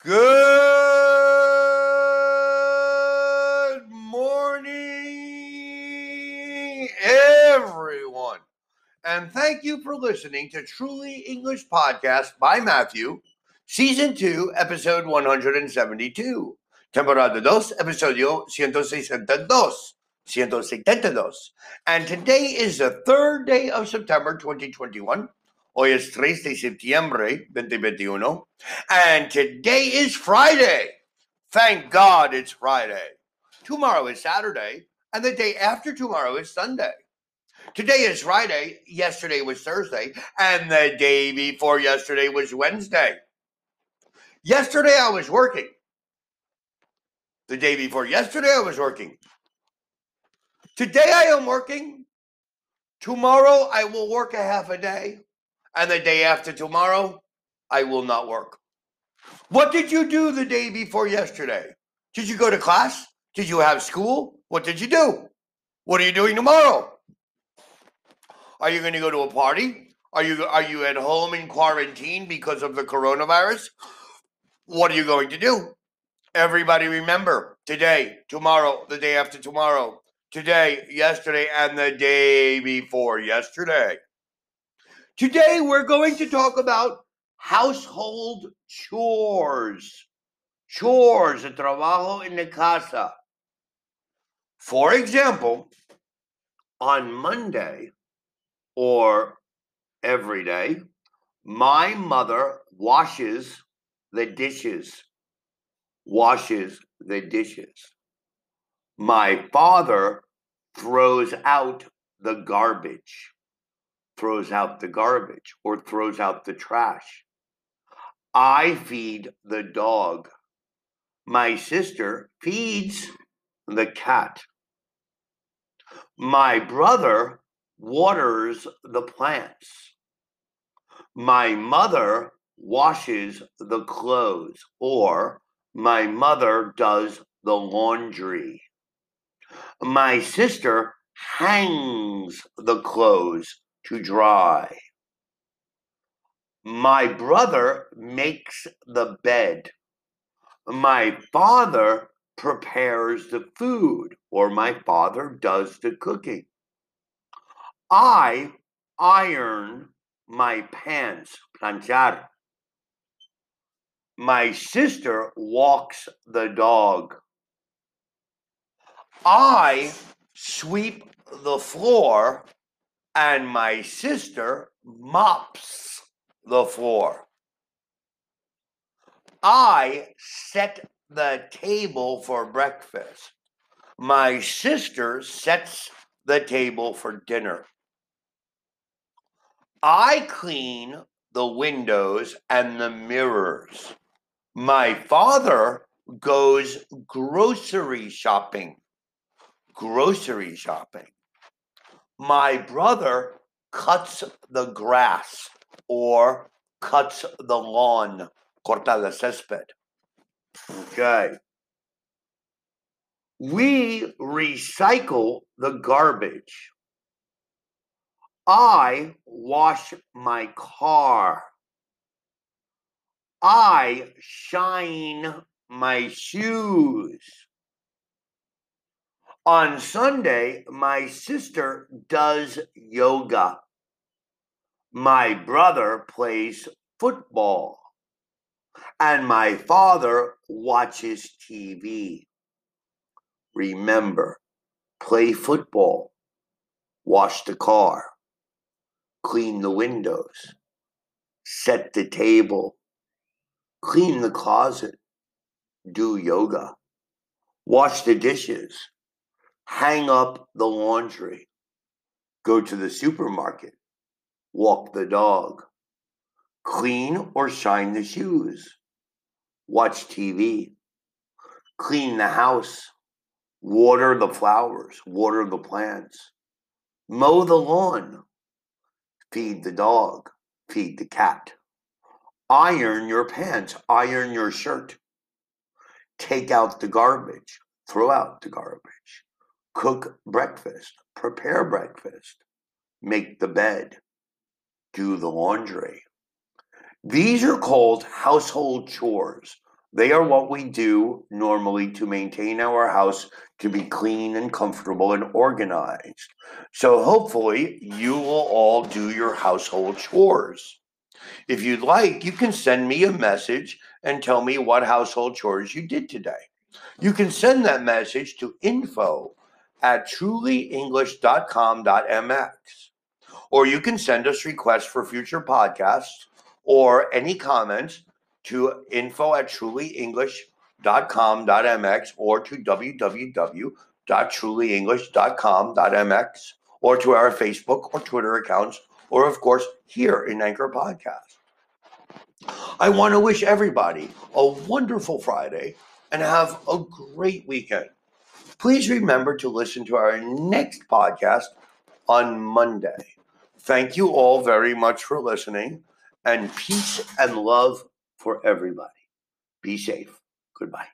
Good morning, everyone. And thank you for listening to Truly English Podcast by Matthew, Season 2, Episode 172. Temporada 2, Episodio 162. 172. And today is the third day of September 2021. Hoy es 3 de septiembre 2021. And today is Friday. Thank God it's Friday. Tomorrow is Saturday. And the day after tomorrow is Sunday. Today is Friday. Yesterday was Thursday. And the day before yesterday was Wednesday. Yesterday I was working. The day before yesterday I was working. Today I am working. Tomorrow I will work a half a day. And the day after tomorrow, I will not work. What did you do the day before yesterday? Did you go to class? Did you have school? What did you do? What are you doing tomorrow? Are you going to go to a party? Are you are you at home in quarantine because of the coronavirus? What are you going to do? Everybody remember today, tomorrow, the day after tomorrow, today, yesterday, and the day before yesterday. Today, we're going to talk about household chores. Chores, el trabajo en la casa. For example, on Monday or every day, my mother washes the dishes. Washes the dishes. My father throws out the garbage throws out the garbage or throws out the trash. I feed the dog. My sister feeds the cat. My brother waters the plants. My mother washes the clothes, or my mother does the laundry. My sister hangs the clothes to dry. My brother makes the bed. My father prepares the food, or my father does the cooking. I iron my pants, planchar. My sister walks the dog. I sweep the floor and my sister mops the floor. I set the table for breakfast. My sister sets the table for dinner. I clean the windows and the mirrors. My father goes grocery shopping. Grocery shopping my brother cuts the grass or cuts the lawn, corta el césped. Okay. We recycle the garbage. I wash my car. I shine my shoes. On Sunday, my sister does yoga. My brother plays football. And my father watches TV. Remember, play football, wash the car, clean the windows, set the table, clean the closet, do yoga, wash the dishes hang up the laundry, go to the supermarket, walk the dog, clean or shine the shoes, watch TV, clean the house, water the flowers, water the plants, mow the lawn, feed the dog, feed the cat, iron your pants, iron your shirt, take out the garbage, throw out the garbage cook breakfast, prepare breakfast, make the bed, do the laundry. These are called household chores They are what we do normally to maintain our house to be clean and comfortable and organized. So hopefully you will all do your household chores. If you'd like, you can send me a message and tell me what household chores you did today. You can send that message to info at trulyenglish.com.mx. Or you can send us requests for future podcasts or any comments to info at trulyenglish.com.mx or to www.trulyenglish.com.mx or to our Facebook or Twitter accounts, or of course, here in Anchor Podcast. I want to wish everybody a wonderful Friday and have a great weekend. Please remember to listen to our next podcast on Monday. Thank you all very much for listening, and peace and love for everybody. Be safe. Goodbye.